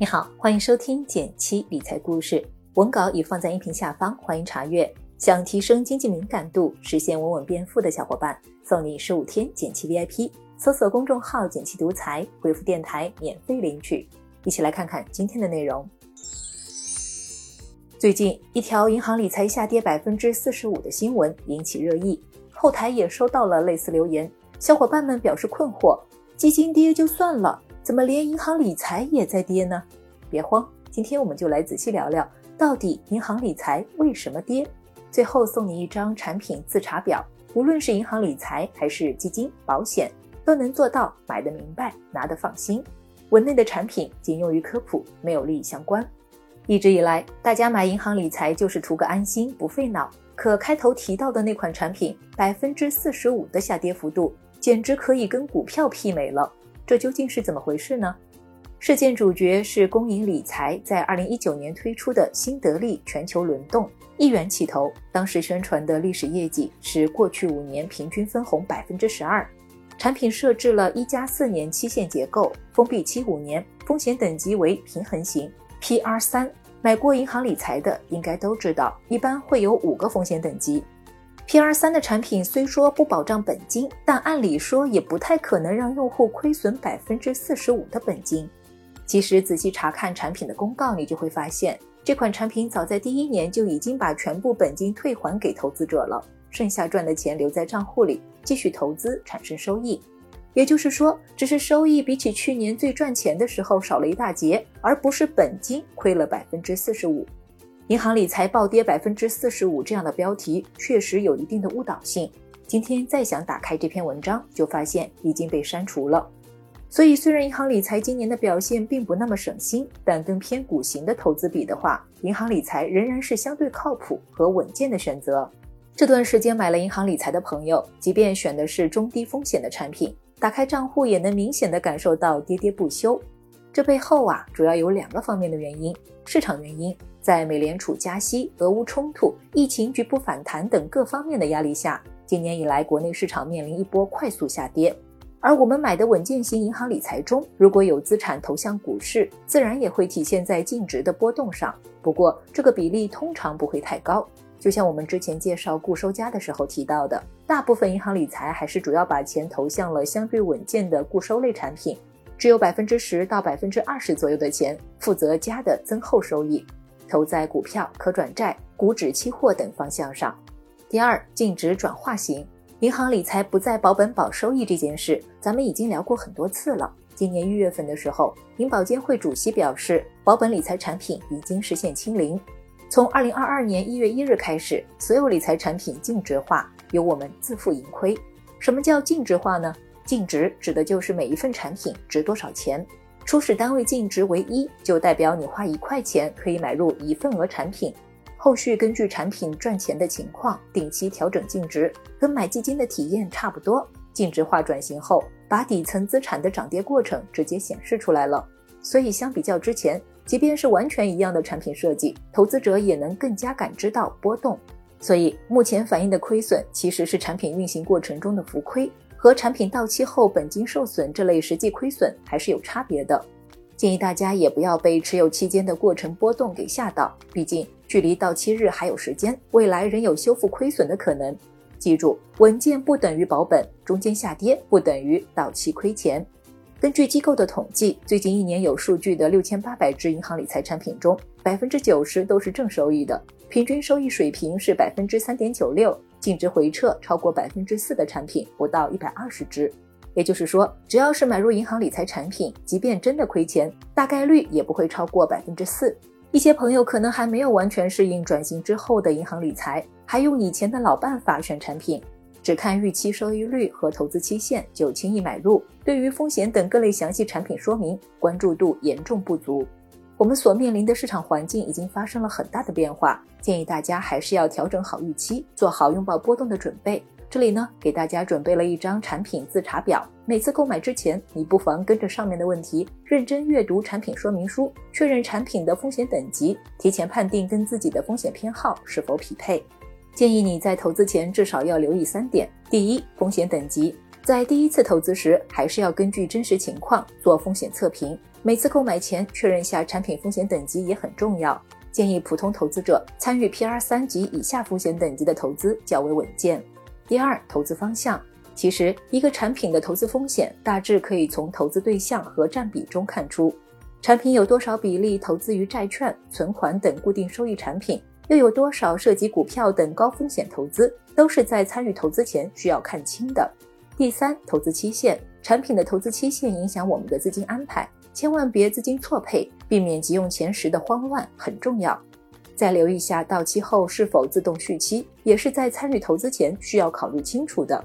你好，欢迎收听减七理财故事，文稿已放在音频下方，欢迎查阅。想提升经济敏感度，实现稳稳变富的小伙伴，送你十五天减七 VIP。搜索公众号“减七独裁，回复“电台”免费领取。一起来看看今天的内容。最近，一条银行理财下跌百分之四十五的新闻引起热议，后台也收到了类似留言，小伙伴们表示困惑：基金跌就算了。怎么连银行理财也在跌呢？别慌，今天我们就来仔细聊聊，到底银行理财为什么跌？最后送你一张产品自查表，无论是银行理财还是基金、保险，都能做到买得明白、拿得放心。文内的产品仅用于科普，没有利益相关。一直以来，大家买银行理财就是图个安心，不费脑。可开头提到的那款产品，百分之四十五的下跌幅度，简直可以跟股票媲美了。这究竟是怎么回事呢？事件主角是公银理财在二零一九年推出的新得利全球轮动，一元起投，当时宣传的历史业绩是过去五年平均分红百分之十二。产品设置了一加四年期限结构，封闭期五年，风险等级为平衡型，PR 三。买过银行理财的应该都知道，一般会有五个风险等级。P R 三的产品虽说不保障本金，但按理说也不太可能让用户亏损百分之四十五的本金。其实仔细查看产品的公告，你就会发现，这款产品早在第一年就已经把全部本金退还给投资者了，剩下赚的钱留在账户里继续投资产生收益。也就是说，只是收益比起去年最赚钱的时候少了一大截，而不是本金亏了百分之四十五。银行理财暴跌百分之四十五这样的标题确实有一定的误导性。今天再想打开这篇文章，就发现已经被删除了。所以，虽然银行理财今年的表现并不那么省心，但跟偏股型的投资比的话，银行理财仍然是相对靠谱和稳健的选择。这段时间买了银行理财的朋友，即便选的是中低风险的产品，打开账户也能明显的感受到跌跌不休。这背后啊，主要有两个方面的原因：市场原因。在美联储加息、俄乌冲突、疫情局部反弹等各方面的压力下，今年以来国内市场面临一波快速下跌。而我们买的稳健型银行理财中，如果有资产投向股市，自然也会体现在净值的波动上。不过这个比例通常不会太高。就像我们之前介绍固收加的时候提到的，大部分银行理财还是主要把钱投向了相对稳健的固收类产品，只有百分之十到百分之二十左右的钱负责加的增厚收益。投在股票、可转债、股指期货等方向上。第二，净值转化型银行理财不再保本保收益这件事，咱们已经聊过很多次了。今年一月份的时候，银保监会主席表示，保本理财产品已经实现清零。从二零二二年一月一日开始，所有理财产品净值化，由我们自负盈亏。什么叫净值化呢？净值指的就是每一份产品值多少钱。初始单位净值为一，就代表你花一块钱可以买入一份额产品。后续根据产品赚钱的情况，定期调整净值，跟买基金的体验差不多。净值化转型后，把底层资产的涨跌过程直接显示出来了。所以相比较之前，即便是完全一样的产品设计，投资者也能更加感知到波动。所以目前反映的亏损，其实是产品运行过程中的浮亏。和产品到期后本金受损这类实际亏损还是有差别的，建议大家也不要被持有期间的过程波动给吓到，毕竟距离到期日还有时间，未来仍有修复亏损的可能。记住，稳健不等于保本，中间下跌不等于到期亏钱。根据机构的统计，最近一年有数据的六千八百只银行理财产品中，百分之九十都是正收益的，平均收益水平是百分之三点九六。净值回撤超过百分之四的产品不到一百二十只，也就是说，只要是买入银行理财产品，即便真的亏钱，大概率也不会超过百分之四。一些朋友可能还没有完全适应转型之后的银行理财，还用以前的老办法选产品，只看预期收益率和投资期限就轻易买入，对于风险等各类详细产品说明关注度严重不足。我们所面临的市场环境已经发生了很大的变化，建议大家还是要调整好预期，做好拥抱波动的准备。这里呢，给大家准备了一张产品自查表，每次购买之前，你不妨跟着上面的问题，认真阅读产品说明书，确认产品的风险等级，提前判定跟自己的风险偏好是否匹配。建议你在投资前至少要留意三点：第一，风险等级。在第一次投资时，还是要根据真实情况做风险测评。每次购买前确认下产品风险等级也很重要。建议普通投资者参与 PR 三级以下风险等级的投资较为稳健。第二，投资方向。其实，一个产品的投资风险大致可以从投资对象和占比中看出。产品有多少比例投资于债券、存款等固定收益产品，又有多少涉及股票等高风险投资，都是在参与投资前需要看清的。第三，投资期限，产品的投资期限影响我们的资金安排，千万别资金错配，避免急用钱时的慌乱很重要。再留意下到期后是否自动续期，也是在参与投资前需要考虑清楚的。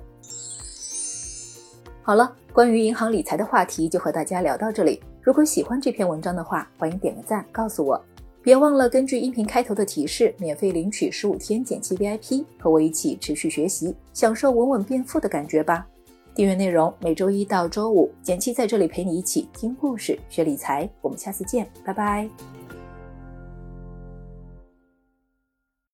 好了，关于银行理财的话题就和大家聊到这里。如果喜欢这篇文章的话，欢迎点个赞，告诉我。别忘了根据音频开头的提示，免费领取十五天减期 VIP，和我一起持续学习，享受稳稳变富的感觉吧。订阅内容每周一到周五，简七在这里陪你一起听故事、学理财。我们下次见，拜拜。